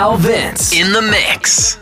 Now Vince in the mix.